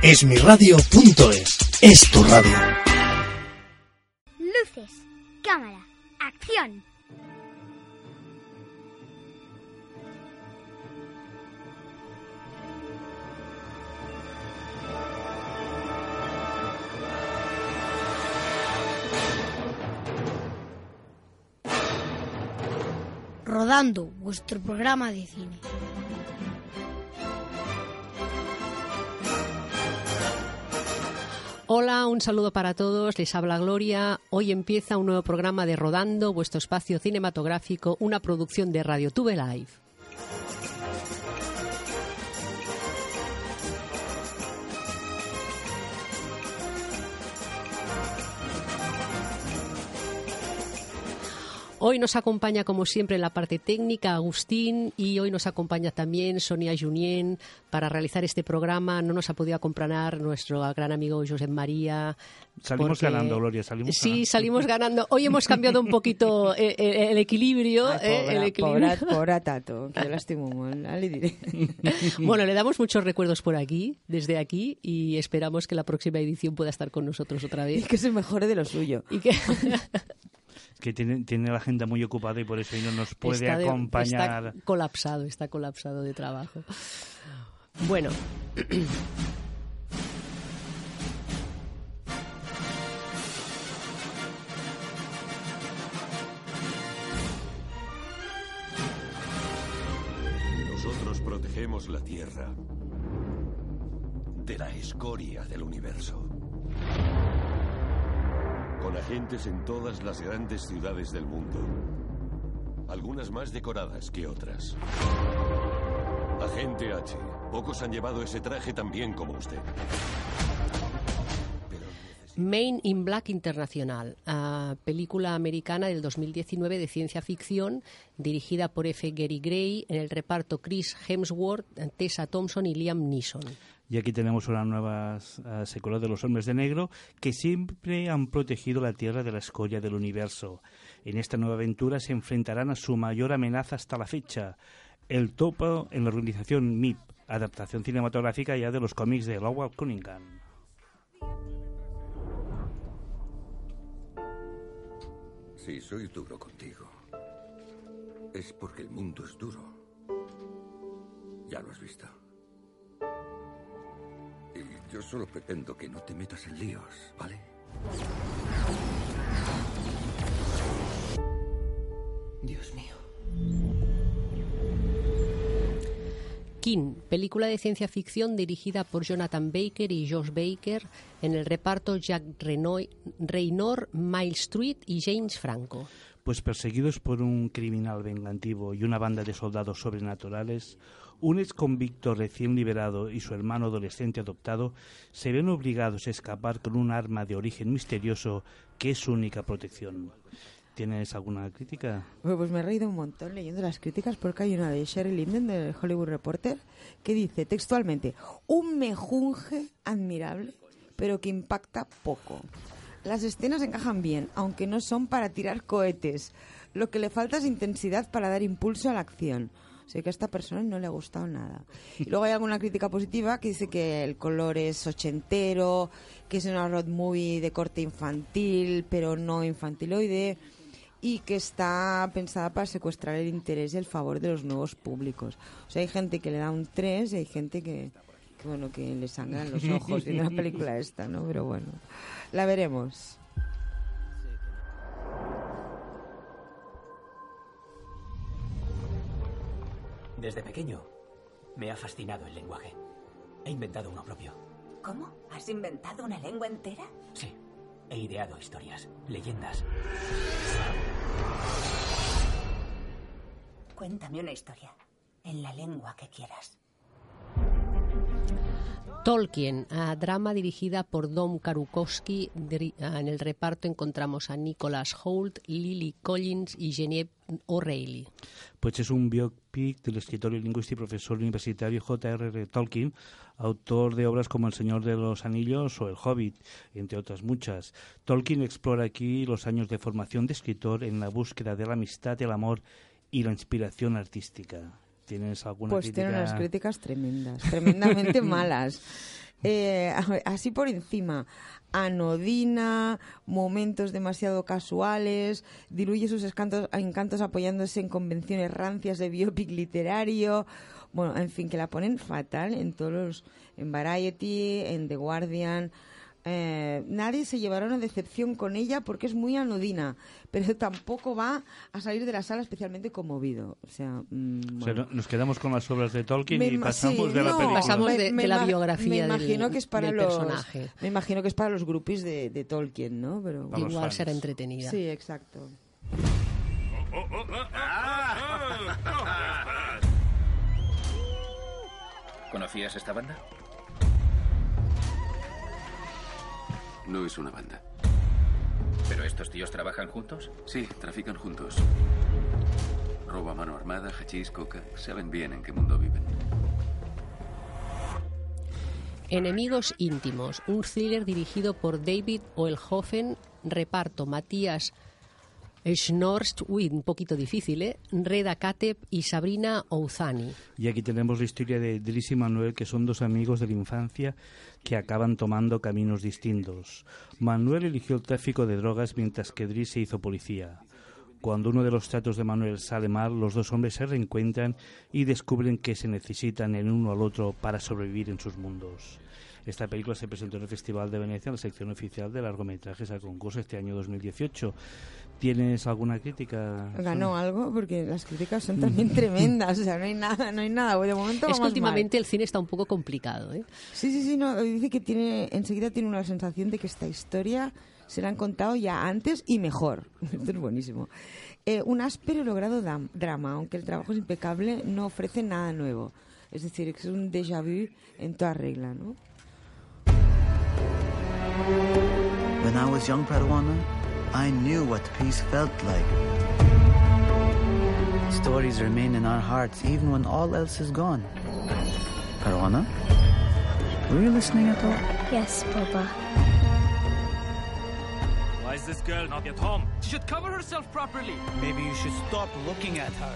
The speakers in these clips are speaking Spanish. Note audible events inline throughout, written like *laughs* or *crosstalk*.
Esmiradio.es es tu radio. Luces, cámara, acción. Rodando, vuestro programa de cine. Hola, un saludo para todos. Les habla Gloria. Hoy empieza un nuevo programa de Rodando, vuestro espacio cinematográfico, una producción de Radio Tube Live. Hoy nos acompaña, como siempre, en la parte técnica Agustín y hoy nos acompaña también Sonia Junien para realizar este programa. No nos ha podido acompañar nuestro gran amigo Josep María. Salimos porque- ganando, Gloria, salimos Sí, ganando. salimos ganando. Hoy hemos cambiado un poquito el, el- el equilibrio. Ai, eh, pobra, el equilibrio. pobra, pobra Tato, que estimo molt, ah, li diré. *laughs* Bueno, le damos muchos recuerdos por aquí, desde aquí, y esperamos que la próxima edición pueda estar con nosotros otra Y vez. que se mejore de lo suyo. Y que *laughs* Que tiene, tiene la agenda muy ocupada y por eso no nos puede está, de- acompañar. está colapsado, está colapsado de trabajo. Bueno, Nosotros protegemos la Tierra de la escoria del universo. Agentes en todas las grandes ciudades del mundo. Algunas más decoradas que otras. Agente H. Pocos han llevado ese traje tan bien como usted. Main in Black Internacional, ah, película americana del 2019 de ciencia ficción, dirigida por F. Gary Gray, en el reparto Chris Hemsworth, Tessa Thompson y Liam Neeson. Y aquí tenemos una nueva eh, secuela de los hombres de negro que siempre han protegido la Tierra de la escoria del universo. En esta nueva aventura se enfrentarán a su mayor amenaza hasta la fecha, el topo en la organización MIP, adaptación cinematográfica ya de los cómics de Lowell Cunningham. Si soy duro contigo, es porque el mundo es duro. Ya lo has visto. Yo solo pretendo que no te metas en líos, ¿vale? Dios mío. King, película de ciencia ficción dirigida por Jonathan Baker y Josh Baker, en el reparto Jack Raynor, Miles Street y James Franco. Pues perseguidos por un criminal vengativo y una banda de soldados sobrenaturales, un ex convicto recién liberado y su hermano adolescente adoptado se ven obligados a escapar con un arma de origen misterioso que es su única protección. ¿Tienes alguna crítica? Pues me he reído un montón leyendo las críticas porque hay una de Sherry Linden del Hollywood Reporter que dice textualmente un mejunje admirable pero que impacta poco. Las escenas encajan bien, aunque no son para tirar cohetes. Lo que le falta es intensidad para dar impulso a la acción. O sea que a esta persona no le ha gustado nada. Y luego hay alguna crítica positiva que dice que el color es ochentero, que es una road movie de corte infantil, pero no infantiloide y que está pensada para secuestrar el interés y el favor de los nuevos públicos. O sea, hay gente que le da un 3 y hay gente que, que, bueno, que le sangran los ojos viendo la *laughs* película esta, ¿no? Pero bueno, la veremos. Desde pequeño me ha fascinado el lenguaje. He inventado uno propio. ¿Cómo? ¿Has inventado una lengua entera? Sí. He ideado historias, leyendas. Cuéntame una historia. En la lengua que quieras. Tolkien, ah, drama dirigida por Dom Karukowski. Ah, en el reparto encontramos a Nicholas Hoult, Lily Collins y Genevieve O'Reilly. Pues es un biopic del escritor y lingüista y profesor universitario J.R.R. Tolkien, autor de obras como El Señor de los Anillos o El Hobbit, entre otras muchas. Tolkien explora aquí los años de formación de escritor en la búsqueda de la amistad, el amor y la inspiración artística. ¿Tienes alguna Pues crítica? tiene unas críticas tremendas, tremendamente *laughs* malas. Eh, *laughs* así por encima, anodina, momentos demasiado casuales, diluye sus escantos- encantos apoyándose en convenciones rancias de biopic literario. Bueno, en fin, que la ponen fatal en todos los, en Variety, en The Guardian. Eh, nadie se llevará una decepción con ella porque es muy anodina, pero tampoco va a salir de la sala especialmente conmovido. O sea, mm, O sea, bueno. no- nos quedamos con las obras de Tolkien Me y pasamos sí, de la no, película. Pasamos de- de la biografía me del- imagino que es para del los personaje. me imagino que es para los groupies de, de Tolkien no pero Igual fans. será entretenida. sí exacto *laughs* ¿Conocías esta banda? No es una banda. ¿Pero estos tíos trabajan juntos? Sí, trafican juntos. Robo a mano armada, hachís, coca. Saben bien en qué mundo viven. Enemigos íntimos, un thriller dirigido por David Oelhoffen, reparto Matías Schnorst, un poquito difícil, ¿eh? Reda Kateb y Sabrina Ouzani. Y aquí tenemos la historia de Driss y Manuel, que son dos amigos de la infancia que acaban tomando caminos distintos. Manuel eligió el tráfico de drogas mientras que Driss se hizo policía. Cuando uno de los tratos de Manuel sale mal, los dos hombres se reencuentran y descubren que se necesitan el uno al otro para sobrevivir en sus mundos. Esta película se presentó en el Festival de Venecia, en la sección oficial de largometrajes al concurso este año 2018. ¿Tienes alguna crítica? ganó algo porque las críticas son también *laughs* tremendas o sea no hay nada no hay nada de momento Es que mal. últimamente el cine está un poco complicado, ¿eh? sí sí sí no dice que tiene enseguida tiene una sensación de que esta historia se la han contado ya antes y mejor *laughs* esto es buenísimo Eh, un áspero y logrado drama aunque el trabajo es impecable no ofrece nada nuevo es decir es un déjà vu en toda regla no When I was young, Padawana, I knew what peace felt like. Stories remain in our hearts even when all else is gone. Padawana, were you listening at all? Yes, Papa. Why is this girl not at home? She should cover herself properly. Maybe you should stop looking at her.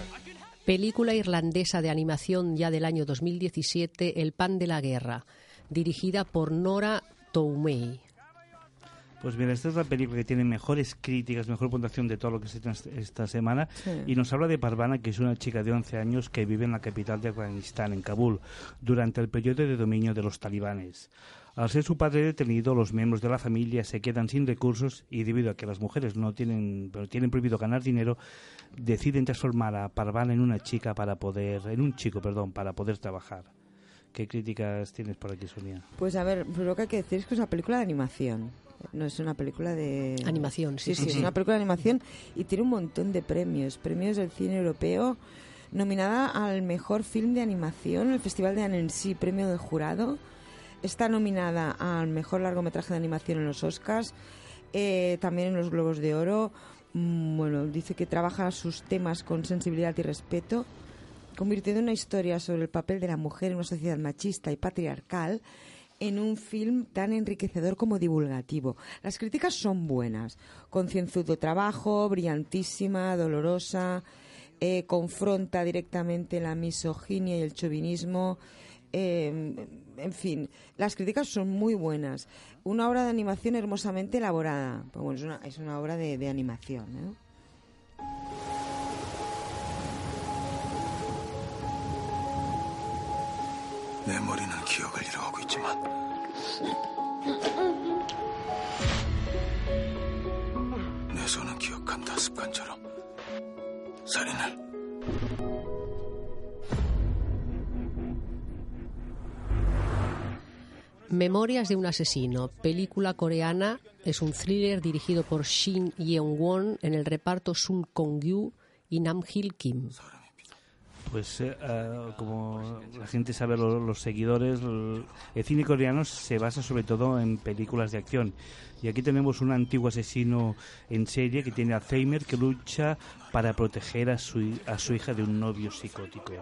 Película irlandesa de animación ya del año 2017, El pan de la guerra, dirigida por Nora Toumey. Pues mira, esta es la película que tiene mejores críticas, mejor puntuación de todo lo que se ha hecho esta semana. Sí. Y nos habla de Parvana, que es una chica de 11 años que vive en la capital de Afganistán, en Kabul, durante el periodo de dominio de los talibanes. Al ser su padre detenido, los miembros de la familia se quedan sin recursos y debido a que las mujeres no tienen, pero tienen prohibido ganar dinero, deciden transformar a Parvana en una chica para poder, en un chico, perdón, para poder trabajar. ¿Qué críticas tienes por aquí, Sonia? Pues a ver, lo que hay que decir es que es una película de animación. No es una película de... Animación, sí, Sí, sí, es una película de animación y tiene un montón de premios. Premios del cine europeo, nominada al mejor film de animación el Festival de Annecy, premio del jurado. Está nominada al mejor largometraje de animación en los Oscars, eh, también en los Globos de Oro. Mm, Bueno, dice que trabaja sus temas con sensibilidad y respeto convirtiendo una historia sobre el papel de la mujer en una sociedad machista y patriarcal en un film tan enriquecedor como divulgativo. Las críticas son buenas. Concienzudo trabajo, brillantísima, dolorosa, eh, confronta directamente la misoginia y el chauvinismo. eh, en fin, las críticas son muy buenas. Una obra de animación hermosamente elaborada. Pues bueno, es, una, es una obra de, de animación. ¿eh? 내머 있지만 내 손은 기억한다 습관처럼 살인을 Memorias de un asesino, película coreana, es un thriller dirigido por Shin Yeon-won en el reparto Sun Kong-yu y Nam Hil Kim. Pues eh, eh, como la gente sabe, lo- los, seguidores, el, el cine coreano se basa sobre todo en películas de acción. Y aquí tenemos un antiguo asesino en serie que tiene Alzheimer que lucha para proteger a su, a su hija de un novio psicótico.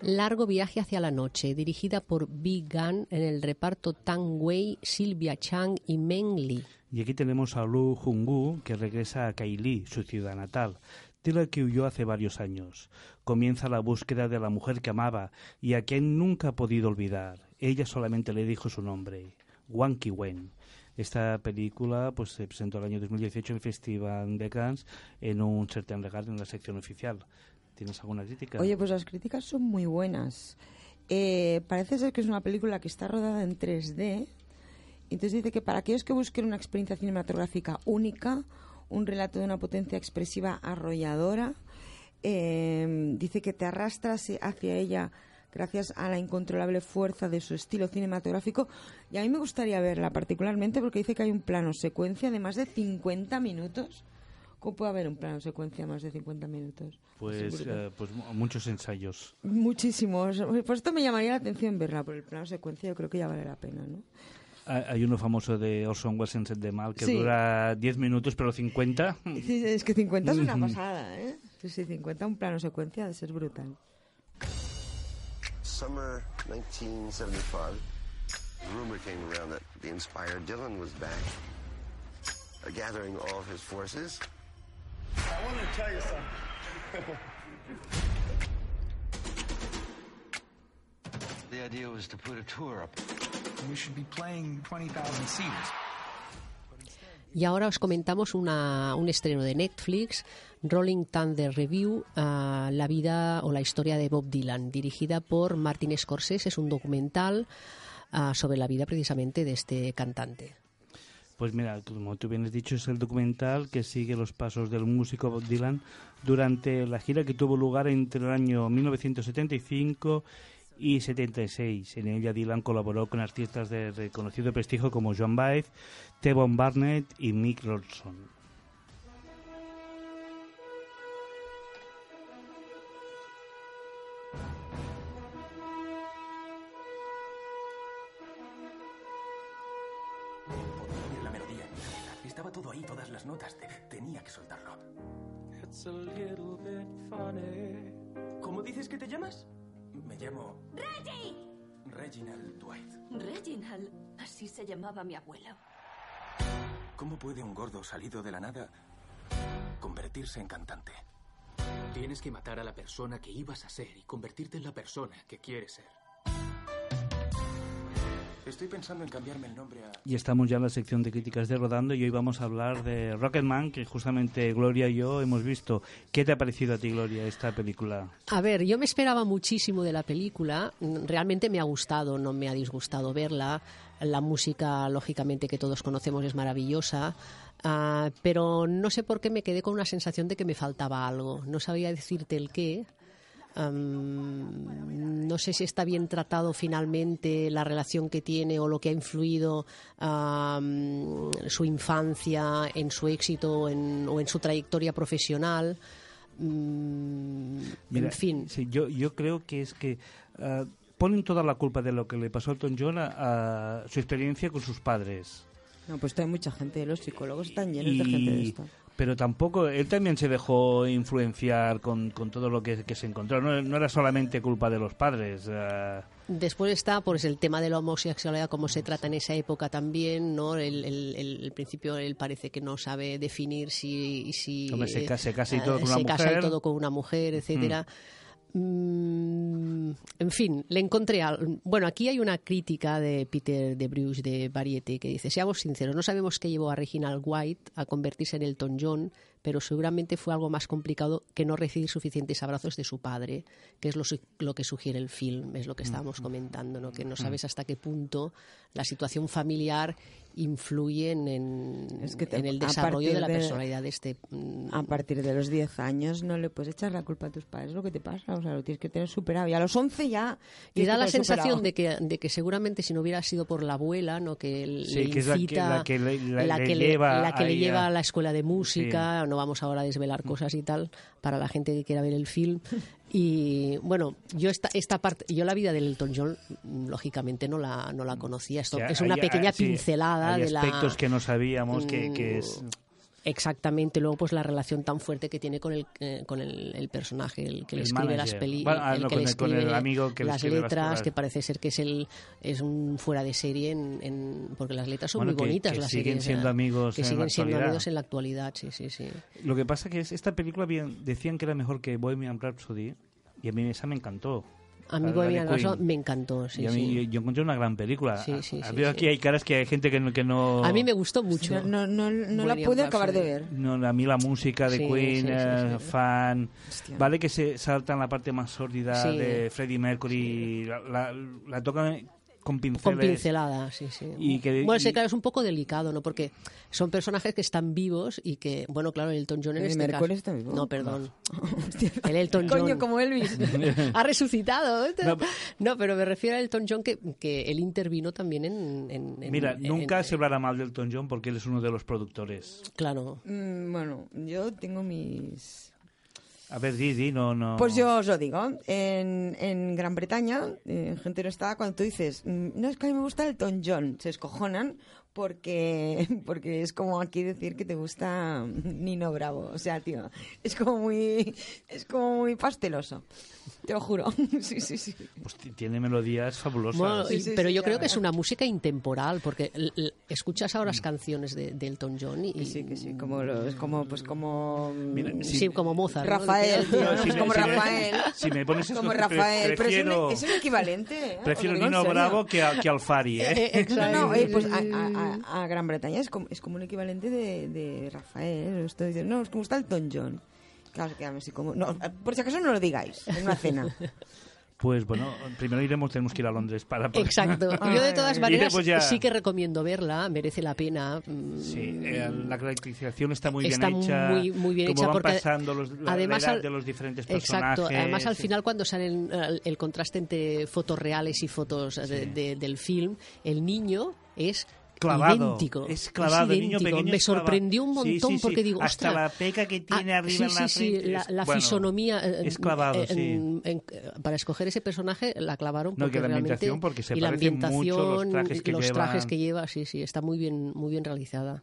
Largo viaje hacia la noche, dirigida por Bi Gan en el reparto Tang Wei, Silvia Chang y Meng Li. Y aquí tenemos a Lu Jungu, que regresa a Kaili, su ciudad natal, de que huyó hace varios años. Comienza la búsqueda de la mujer que amaba y a quien nunca ha podido olvidar. Ella solamente le dijo su nombre, Wang Ki-wen. Esta película pues, se presentó el año 2018 en el Festival de Cannes en un certain regard en la sección oficial. ¿Tienes alguna crítica? Oye, pues las críticas son muy buenas. Eh, parece ser que es una película que está rodada en 3D. Entonces dice que para aquellos que busquen una experiencia cinematográfica única, un relato de una potencia expresiva arrolladora, eh, dice que te arrastras hacia ella gracias a la incontrolable fuerza de su estilo cinematográfico. Y a mí me gustaría verla particularmente porque dice que hay un plano secuencia de más de 50 minutos. ¿Cómo puede haber un plano secuencia de más de 50 minutos? Pues, eh, pues mu- muchos ensayos. Muchísimos. Por esto me llamaría la atención verla, por el plano secuencia yo creo que ya vale la pena, ¿no? Hay uno famoso de Orson Welles en Set de Mal que Sí. dura 10 minutos, pero 50. Sí, es que 50 es una pasada, ¿eh? Sí, sí, 50 un plano secuencia de ser brutal. Summer 1975, a rumor came around that the inspired Dylan was back, uh, gathering all of his forces. I want to tell you something. *laughs* The idea was to put a tour up. We should be playing 20,000 seaters. Y ahora os comentamos una- un estreno de Netflix, Rolling Thunder Review, ah, la vida o la historia de Bob Dylan, dirigida por Martin Scorsese. Es un documental ah, sobre la vida precisamente de este cantante. Pues mira, como tú bien has dicho, es el documental que sigue los pasos del músico Bob Dylan durante la gira que tuvo lugar entre el año 1975 y 76. En ella Dylan colaboró con artistas de reconocido prestigio como Joan Baez, Tevon Barnett y Mick Ronson. Podía oír la melodía en mi cabeza. Estaba todo ahí, todas las notas. Te- tenía que soltarlo. ¿Cómo dices que te llamas? Me llamo ¡Reggie! Reginald Dwight. Reginald. Así se llamaba mi abuelo. ¿Cómo puede un gordo salido de la nada convertirse en cantante? Tienes que matar a la persona que ibas a ser y convertirte en la persona que quieres ser. Estoy pensando en cambiarme el nombre a... Y estamos ya en la sección de críticas de Rodando y hoy vamos a hablar de Rocketman, que justamente Gloria y yo hemos visto. ¿Qué te ha parecido a ti, Gloria, esta película? A ver, yo me esperaba muchísimo de la película. Realmente me ha gustado, no me ha disgustado verla. La música, lógicamente, que todos conocemos es maravillosa. Ah, pero no sé por qué me quedé con una sensación de que me faltaba algo. No sabía decirte el qué. Am, no sé si está bien tratado finalmente la relación que tiene o lo que ha influido am, su infancia en su éxito en- o en su trayectoria profesional. Mm, Mira, en fin. sí, yo, yo creo que es que ah, ponen toda la culpa de lo que le pasó a Elton John a, a su experiencia con sus padres. No, pues hay mucha gente, los psicólogos están llenos de gente de esto. Pero tampoco, él también se dejó influenciar con, con todo lo que, que se encontró. No, no era solamente culpa de los padres. ah, Después está pues el tema de la homosexualidad, cómo se trata en esa época también, ¿no? El, el- principio él parece que no sabe definir si... si Hombre, se ca- se casa y todo con una se casa y mujer. todo con una mujer, etcétera. Mm, en fin, le encontré al- Bueno, aquí hay una crítica de Peter de Bruce de Variety que dice, seamos sinceros, no sabemos qué llevó a Reginald White a convertirse en Elton John, pero seguramente fue algo más complicado que no recibir suficientes abrazos de su padre, que es lo, lo que sugiere el film, es lo que estábamos comentando, ¿no? que no sabes hasta qué punto la situación familiar influye en, en- Es que te- en el desarrollo de la de- personalidad de este... mm, A partir de los 10 años no le puedes echar la culpa a tus padres, lo que te pasa, o sea, lo tienes que tener superado. Y a los 11 ya... Y da la sensación de que, de que seguramente si no hubiera sido por la abuela, ¿no? que le Sí, que es la que- incita, la que le- la- la le que le, lleva le lleva a la escuela de música, no vamos ahora a desvelar cosas y tal, para la gente que quiera ver el film. *laughs* Y bueno, yo esta, esta parte, yo la vida de Elton John, mm, lógicamente no la, no la conocía. Esto O sea, es una hay- pequeña hay- sí, pincelada hay de la aspectos que no sabíamos que, que es... Exactamente, luego pues la relación tan fuerte que tiene con el, eh, con el, el personaje, el que le escribe las peli, Bueno, ah, el no, que le con el escribe amigo que las escribe letras, que parece ser que es el es un fuera de serie en, en- porque las letras son Bueno, muy que- bonitas que las siguen series, siendo amigos que en siguen la siendo actualidad. amigos en la actualidad, sí, sí, sí. Lo que pasa que es, esta película bien, decían que era mejor que Bohemian Rhapsody y a mí esa me encantó. A mí Bohemian. Rhapsody me encantó, sí, y a mí, sí. yo, encontré una gran película. Sí, sí, A- sí, aquí hay caras que hay gente que no... Que no A mí me gustó mucho. No, no, no, no la pude acabar de ver. No, a mí la música de Sí, Queen, sí, sí, eh, sí. fan. Hostia. Vale que se saltan la parte más sórdida Sí. de Freddie Mercury, la, la, la tocan con pinceles. Con pinceladas, sí, sí. Y que- bueno, sí, claro, es un poco delicado, ¿no? Porque son personajes que están vivos y que, bueno, claro, el Elton John en ¿Freddie este Mercury caso... está vivo? No, perdón. *laughs* el Elton Coño, John. como Elvis. *laughs* ha resucitado. No, No, pero me refiero a Elton John que, que él intervino también en... en- en- Mira, en- nunca se hablará mal de Elton John porque él es uno de los productores. Claro. Mm, bueno, yo tengo mis... A ver, di, di, no, no. Pues yo os lo digo. En, en Gran Bretaña, eh, gente no está, cuando tú dices, "Mm, no es que a mí me gusta Elton John, se escojonan porque, *laughs* porque es como aquí decir que te gusta Nino Bravo. O sea, tío, es como muy, es como muy pasteloso. Te lo juro. *laughs* sí, sí, sí. Pues tiene melodías fabulosas. Bueno, y- Sí, sí, pero sí, yo creo que es una música intemporal, porque escuchas ahora las Mm. canciones de, de Elton John y... Que sí, que sí, como, es como, pues como... Mira, Sí, como Mozart. ¿no? Rafael, tío, No, ¿no? si es me- como si me- Rafael. si me pones como Rafael, pero es prefiero- un, es un equivalente. ¿eh? Prefiero Nino. Bravo que, a- que Alfari, ¿eh? No, no, eh, pues a, a- a- a Gran Bretaña es como, es como un equivalente de, de Rafael. Estoy diciendo, no, es como está Elton John. Claro, quedan así como... No, por si acaso no lo digáis en una cena. *laughs* Pues bueno, primero iremos, tenemos que ir a Londres para... Exacto. *laughs* Yo de todas maneras ya. sí que recomiendo verla, merece la pena. mm, Sí, eh, la caracterización está muy está bien hecha. muy, muy bien cómo hecha van porque pasando los, la, además la edad al- de los diferentes personajes. Exacto, además al final cuando salen eh, el contraste entre fotos reales y fotos eh, de- de- del film, el niño es Clavado, idéntico. es clavado, niño idéntico. pequeño Me es clavado. sorprendió un montón sí, sí, porque digo, hasta "Ostras". la peca que tiene Ah, arriba sí, en la sí, sí, frente la, es- la bueno, fisonomía eh, es clavado, eh, sí. en- en- para escoger ese personaje la clavaron No, porque que la realmente- ambientación, porque se y la parecen mucho los ambientación, trajes que los llevan. trajes que lleva, sí, sí, está muy bien, muy bien realizada.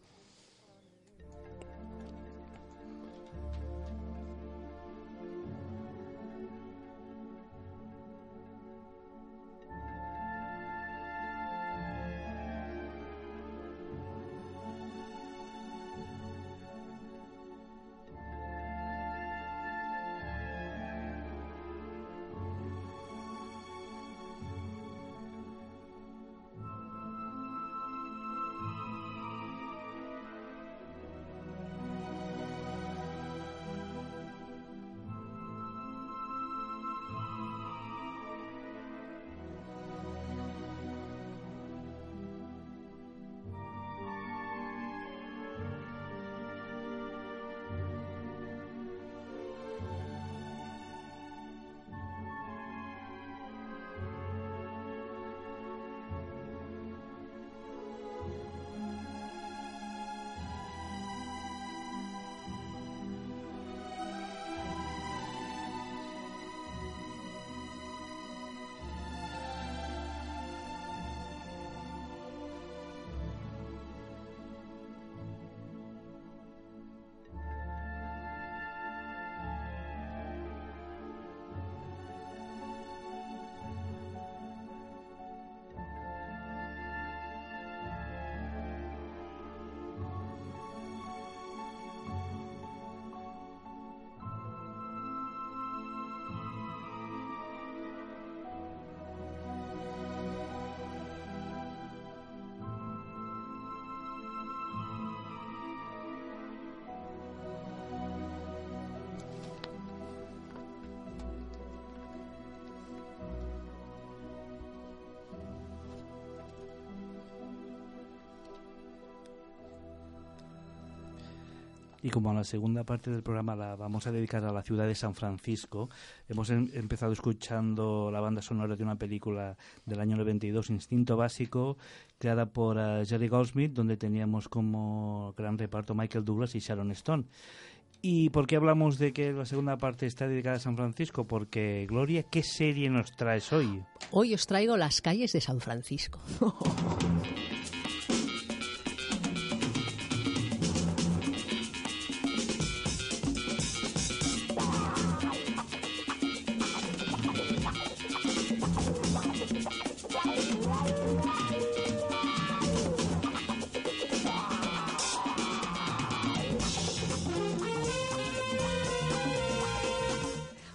Y como la segunda parte del programa la vamos a dedicar a la ciudad de San Francisco, hemos em- empezado escuchando la banda sonora de una película del año 92, Instinto Básico, creada por eh, Jerry Goldsmith, donde teníamos como gran reparto Michael Douglas y Sharon Stone. ¿Y por qué hablamos de que la segunda parte está dedicada a San Francisco? Porque, Gloria, ¿qué serie nos traes hoy? Hoy os traigo las calles de San Francisco. *laughs*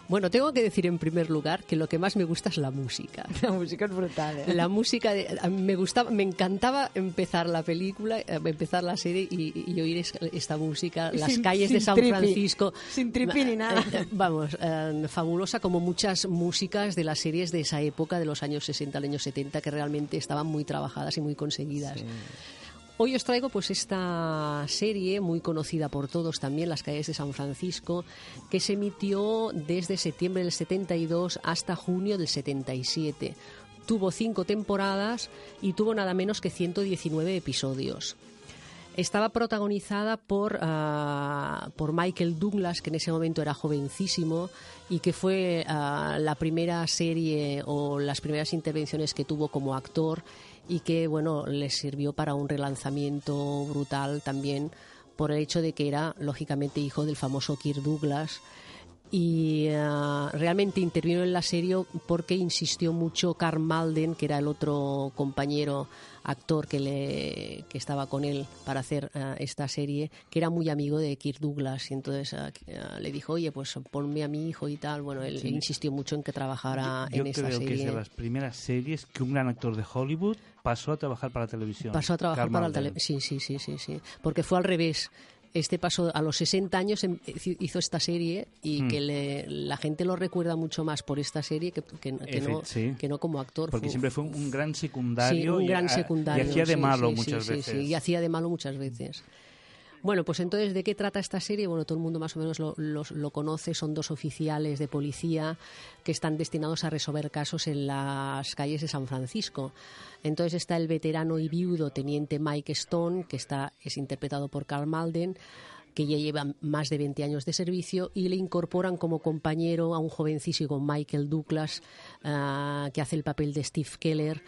Bueno, tengo que decir en primer lugar que lo que más me gusta es la música. *laughs* La música es brutal, ¿eh? La música, de- me gustaba, me encantaba empezar la película, eh, empezar la serie y, y oír es- esta música, las sin- calles sin de San tripi, Francisco. sin tripi ni nada. Eh, eh, Vamos, eh, fabulosa como muchas músicas de las series de esa época, de los años 60 al años 70, que realmente estaban muy trabajadas y muy conseguidas. Hoy os traigo pues esta serie muy conocida por todos también, Las calles de San Francisco, que se emitió desde septiembre del 72 hasta junio del 77. Tuvo cinco temporadas y tuvo nada menos que 119 episodios. Estaba protagonizada por, ah, por Michael Douglas, que en ese momento era jovencísimo y que fue ah, la primera serie o las primeras intervenciones que tuvo como actor y que bueno le sirvió para un relanzamiento brutal también por el hecho de que era lógicamente hijo del famoso Kirk Douglas y ah, realmente intervino en la serie porque insistió mucho Carl Malden, que era el otro compañero actor que, le, que estaba con él para hacer ah, esta serie, que era muy amigo de Kirk Douglas. Y entonces ah, le dijo, oye, pues ponme a mi hijo y tal. Bueno, él Sí. insistió mucho en que trabajara Yo en esta creo que es serie. de las primeras series que un gran actor de Hollywood pasó a trabajar para televisión. Pasó a trabajar Karl para Malden. tele... Sí, sí, sí, sí, sí. Porque fue al revés. Este pasó a los 60 años, em- hizo esta serie y Hmm. que le- la gente lo recuerda mucho más por esta serie que, que- no, sí. que no como actor. Porque Fue- siempre fue un gran Sí, secundario. un y gran a- secundario. Y hacía de sí, malo sí, muchas sí, sí, veces. sí, y hacía de malo muchas veces. Bueno, pues entonces, ¿de qué trata esta serie? Bueno, todo el mundo más o menos lo, conoce. Son dos oficiales de policía que están destinados a resolver casos en las calles de San Francisco. Entonces está el veterano y viudo teniente Mike Stone, que está, es interpretado por Carl Malden, que ya lleva más de 20 años de servicio y le incorporan como compañero a un jovencísimo Michael Douglas, ah, que hace el papel de Steve Keller,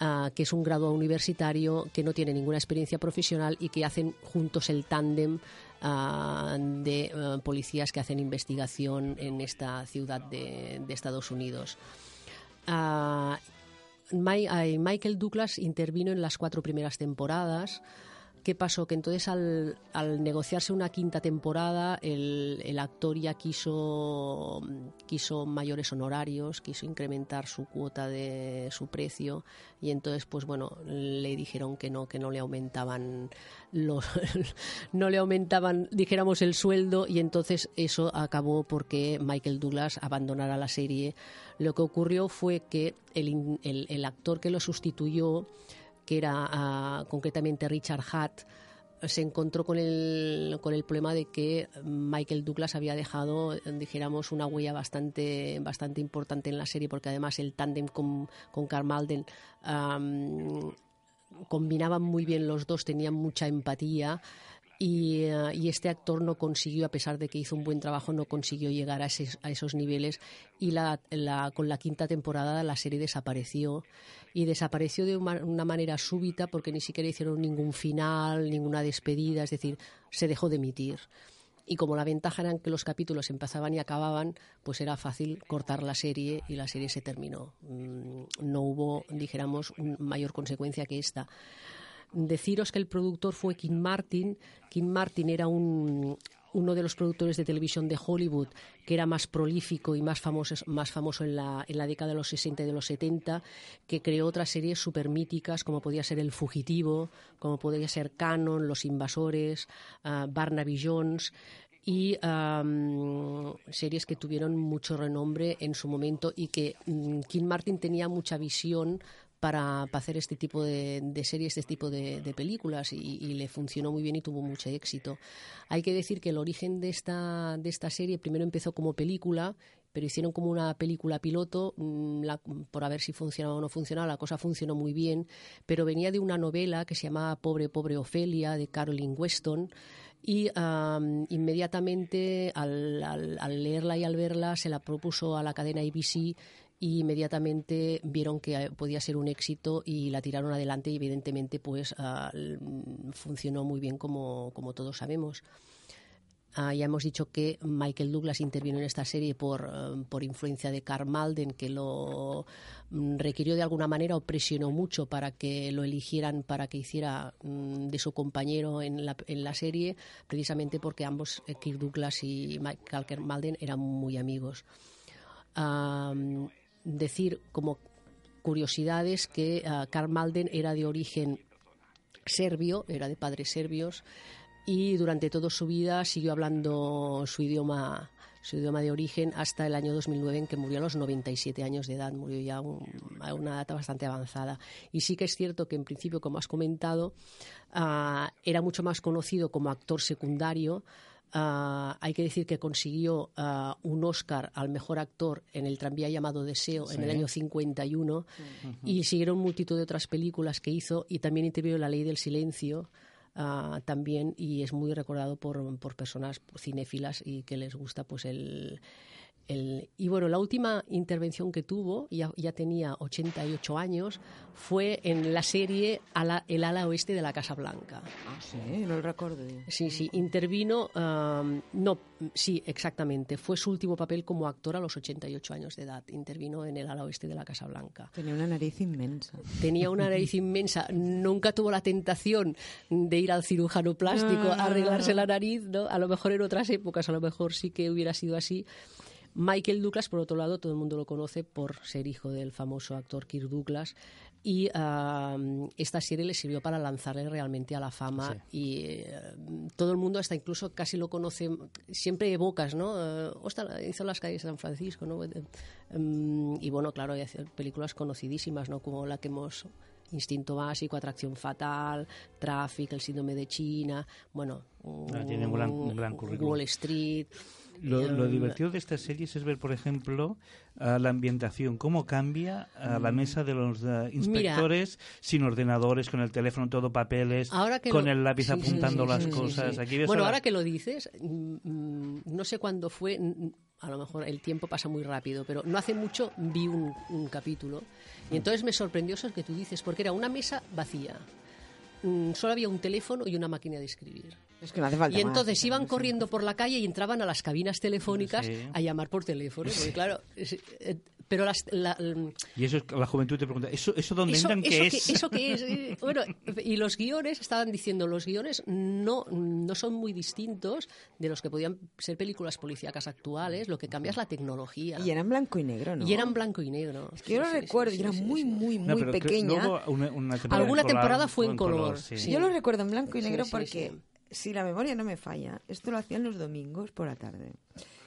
ah, que es un graduado universitario que no tiene ninguna experiencia profesional y que hacen juntos el tándem ah, de ah, policías que hacen investigación en esta ciudad de, Estados Unidos. Michael Douglas intervino en las cuatro primeras temporadas. ¿Qué pasó? Que entonces al, negociarse una quinta temporada, el, actor ya quiso, quiso mayores honorarios, quiso incrementar su cuota de su precio y entonces, pues bueno, le dijeron que no, que no le aumentaban los, *laughs* no le aumentaban, dijéramos, el sueldo y entonces eso acabó porque Michael Douglas abandonara la serie. Lo que ocurrió fue que el, el- el actor que lo sustituyó que era ah, concretamente Richard Hatt, se encontró con el, con el problema de que Michael Douglas había dejado, dijéramos, una huella bastante, bastante importante en la serie, porque además el tándem con, con Karl Malden am, combinaban muy bien los dos, tenían mucha empatía. Y, eh, y este actor no consiguió, a pesar de que hizo un buen trabajo, no consiguió llegar a, ese- a esos niveles. Y la, la- con la quinta temporada la serie desapareció. Y desapareció de uma- una manera súbita porque ni siquiera hicieron ningún final, ninguna despedida, es decir, se dejó de emitir. Y como la ventaja era que los capítulos empezaban y acababan, pues era fácil cortar la serie y la serie se terminó. Mm, No hubo, dijéramos, mayor consecuencia que esta. Deciros que el productor fue Kim Martin. Kim Martin era un, uno de los productores de televisión de Hollywood que era más prolífico y más famoso, más famoso en, la, en la década de los 60 y de los 70, que creó otras series súper míticas como podía ser El Fugitivo, como podía ser Canon, Los Invasores, ah, Barnaby Jones y series que tuvieron mucho renombre en su momento y que mm, Kim Martin tenía mucha visión para, hacer este tipo de, series, este tipo de, películas y, le funcionó muy bien y tuvo mucho éxito. Hay que decir que el origen de esta, de esta serie primero empezó como película pero hicieron como una película piloto mm, la- por a ver si funcionaba o no funcionaba. La cosa funcionó muy bien, pero venía de una novela que se llamaba Pobre, pobre Ofelia, de Caroline Weston. Y am, inmediatamente al, al- al leerla y al verla se la propuso a la cadena ABC y inmediatamente vieron que eh, podía ser un éxito y la tiraron adelante y evidentemente pues l- funcionó muy bien como, como todos sabemos. Ah, ya hemos dicho que Michael Douglas intervino en esta serie por, eh, por influencia de Carl Malden, que lo mm, requirió de alguna manera o presionó mucho para que lo eligieran para que hiciera mm, de su compañero en la, en la serie, precisamente porque ambos, eh, Kirk Douglas y Michael Malden, eran muy amigos. Decir como curiosidades que ah, Carl Malden era de origen serbio, era de padres serbios y durante toda su vida siguió hablando su idioma su idioma de origen hasta el año 2009 en que murió a los 97 años de edad, murió ya un- a una edad bastante avanzada. Y sí que es cierto que en principio, como has comentado, ah, era mucho más conocido como actor secundario. Ah, hay que decir que consiguió ah, un Oscar al mejor actor en el tranvía llamado Deseo en el Sí. año 51 y siguieron multitud de otras películas que hizo y también intervino en La Ley del Silencio ah, también y es muy recordado por, por personas cinéfilas y que les gusta pues el, el- y bueno, la última intervención que tuvo, ya, ya tenía 88 años, fue en la serie Ala- El ala oeste de la Casa Blanca. Ah, sí, no lo recuerdo. Sí, sí, intervino, am, no, sí, exactamente, fue su último papel como actor a los 88 años de edad, intervino en el ala oeste de la Casa Blanca. Tenía una nariz inmensa. Tenía una nariz inmensa, nunca tuvo la tentación de ir al cirujano plástico No, a arreglarse la nariz, ¿no? A lo mejor en otras épocas, a lo mejor sí que hubiera sido así. Michael Douglas, por otro lado, todo el mundo lo conoce por ser hijo del famoso actor Kirk Douglas. Y ah, esta serie le sirvió para lanzarle realmente a la fama y eh, todo el mundo hasta incluso casi lo conoce siempre evocas no Eh, "Ostras, hizo las calles de San Francisco no em, y bueno claro hay películas conocidísimas no como la que hemos Instinto básico, atracción fatal, Traffic, el síndrome de China, bueno, Ah, tiene un gran- un gran currículum. Wall Street. Lo, lo divertido de estas series es ver, por ejemplo, la ambientación, cómo cambia a la mesa de los ah, inspectores sin ordenadores, con el teléfono todo papeles, Ahora que con lo- el lápiz sí, apuntando sí, las sí, cosas. Aquí bueno, ahora que lo dices, mm, mm, no sé cuándo fue, mm, a lo mejor el tiempo pasa muy rápido, pero no hace mucho vi un, un capítulo y entonces me sorprendió eso que tú dices, porque era una mesa vacía. Mm, Solo había un teléfono y una máquina de escribir. Es que no hace falta Y más. entonces iban corriendo por la calle y entraban a las cabinas telefónicas Sí. a llamar por teléfono. Porque claro, es- eh, pero las, la- Y eso es, la juventud te pregunta, ¿eso, eso dónde eso, entran? eso ¿Qué que- es? eso que es? Eh, Bueno, y los guiones, estaban diciendo, los guiones no, no son muy distintos de los que podían ser películas policíacas actuales, lo que cambia es la tecnología. Y eran blanco y negro, ¿no? Y eran blanco y negro. Es que yo lo recuerdo, y era muy, muy, muy No, creo- pequeña. luego una, una temporada Alguna en color- temporada fue en color, sí. sí. Yo lo recuerdo en blanco y Sí, negro sí, porque, si la memoria no me falla, esto lo hacían los domingos por la tarde.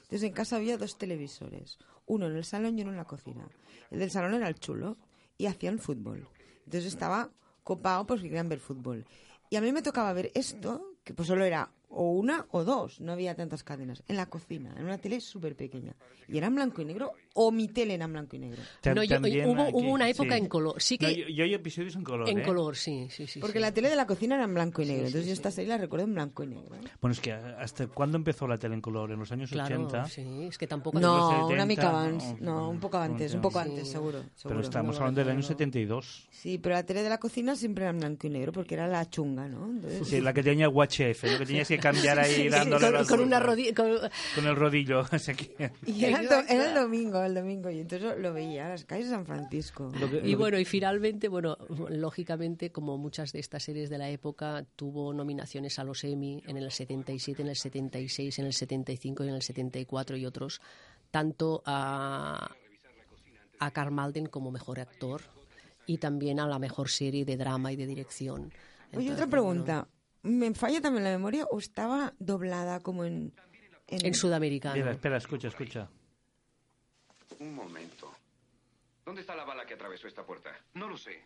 Entonces en casa había dos televisores, uno en el salón y uno en la cocina. El del salón era el chulo y hacían fútbol. Entonces estaba copado porque querían ver fútbol. Y a mí me tocaba ver esto, que pues solo era o una o dos, no había tantas cadenas, en la cocina, en una tele súper pequeña. Y era en blanco y negro, o mi tele era en blanco y negro. No, yo- hubo- aquí, hubo una época sí. en color. Sí No, que- yo, yo hay episodios en color. en ¿eh? color, sí, sí, sí. Porque sí. la tele de la cocina era en blanco y negro. Entonces yo esta serie la recuerdo en blanco y negro. Bueno, es que ¿hasta cuándo empezó la tele en color? ¿En los años Claro, 80? sí, es que tampoco... No, los una 70, mica antes. no, No, un poco antes, un poco Sí. antes, seguro. Pero seguro. estamos No lo hablando del año recuerdo. 72. Sí, pero la tele de la cocina siempre era en blanco y negro porque era la chunga, ¿no? Entonces- Sí, la que tenía UHF, lo que tenías que cambiar ahí Sí, sí, dándole con, las con una rodilla... con- Con el rodillo. *laughs* que- Y era, el do- era el domingo, el domingo. Y entonces lo veía, las calles de San Francisco. Y bueno, y finalmente, bueno, lógicamente, como muchas de estas series de la época, tuvo nominaciones a los Emmy en el 77, en el 76, en el 75 y en el 74 y otros, tanto a, a Carl Malden como mejor actor y también a la mejor serie de drama y de dirección. Oye, Entonces, otra pregunta. ¿Me falla también la memoria o estaba doblada como en... En sudamericano. Mira, espera, escucha, escucha. Un momento. ¿Dónde está la bala que atravesó esta puerta? No lo sé.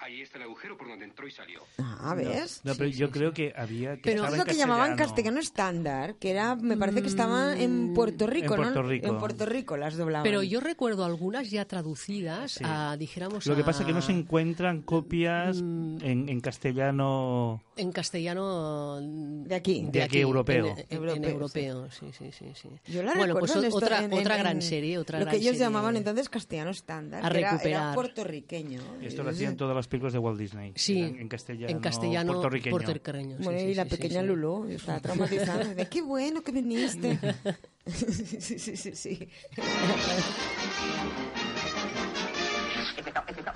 Ahí está el agujero por donde entró y salió. Ah, ¿ves? No, pero yo creo que había que Pero estaba es en lo que llamaban castellano. estándar, que era, me parece que estaba en Puerto Rico, En ¿no? Puerto Rico. En Puerto Rico las doblaban. Pero yo recuerdo algunas ya traducidas Sí. a, dijéramos, Lo que pasa a- es que no se encuentran copias Mm. en, en castellano. en castellano de aquí, De aquí, europeo. en, en- en Europeo, europeo, sí, sí, sí, sí. Yo la bueno, recuerdo pues en o- esto- otra en- otra en- gran serie, otra Lo gran que ellos serie. llamaban entonces castellano estándar, A que era- era, recuperar. puertorriqueño. Esto lo hacían todas las películas de Walt Disney. Sí, en castellano, en castellano puertorriqueño. puertorriqueño, sí, Bueno, sí, y la pequeña sí. Lulú estaba traumatizada. De, Qué bueno que viniste. *laughs* sí, sí, sí, sí, sí.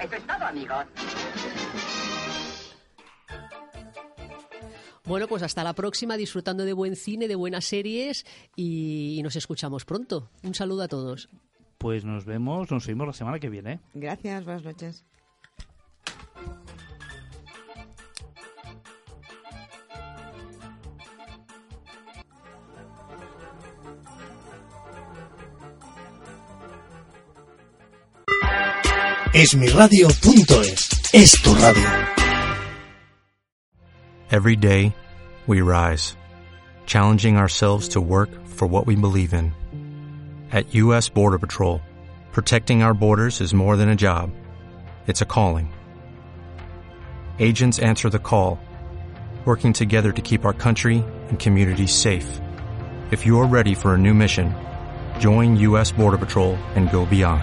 Eso es todo, amigos. Bueno, pues hasta la próxima, disfrutando de buen cine, de buenas series y, nos escuchamos pronto. Un saludo a todos. Pues nos vemos, nos oímos la semana que viene. Gracias, buenas noches. Esmiradio.es es tu radio. Every day, we rise, challenging ourselves to work for what we believe in. At U.S. Border Patrol, protecting our borders is more than a job, it's a calling. Agents answer the call, working together to keep our country and communities safe. If you are ready for a new mission, join U.S. Border Patrol and go beyond.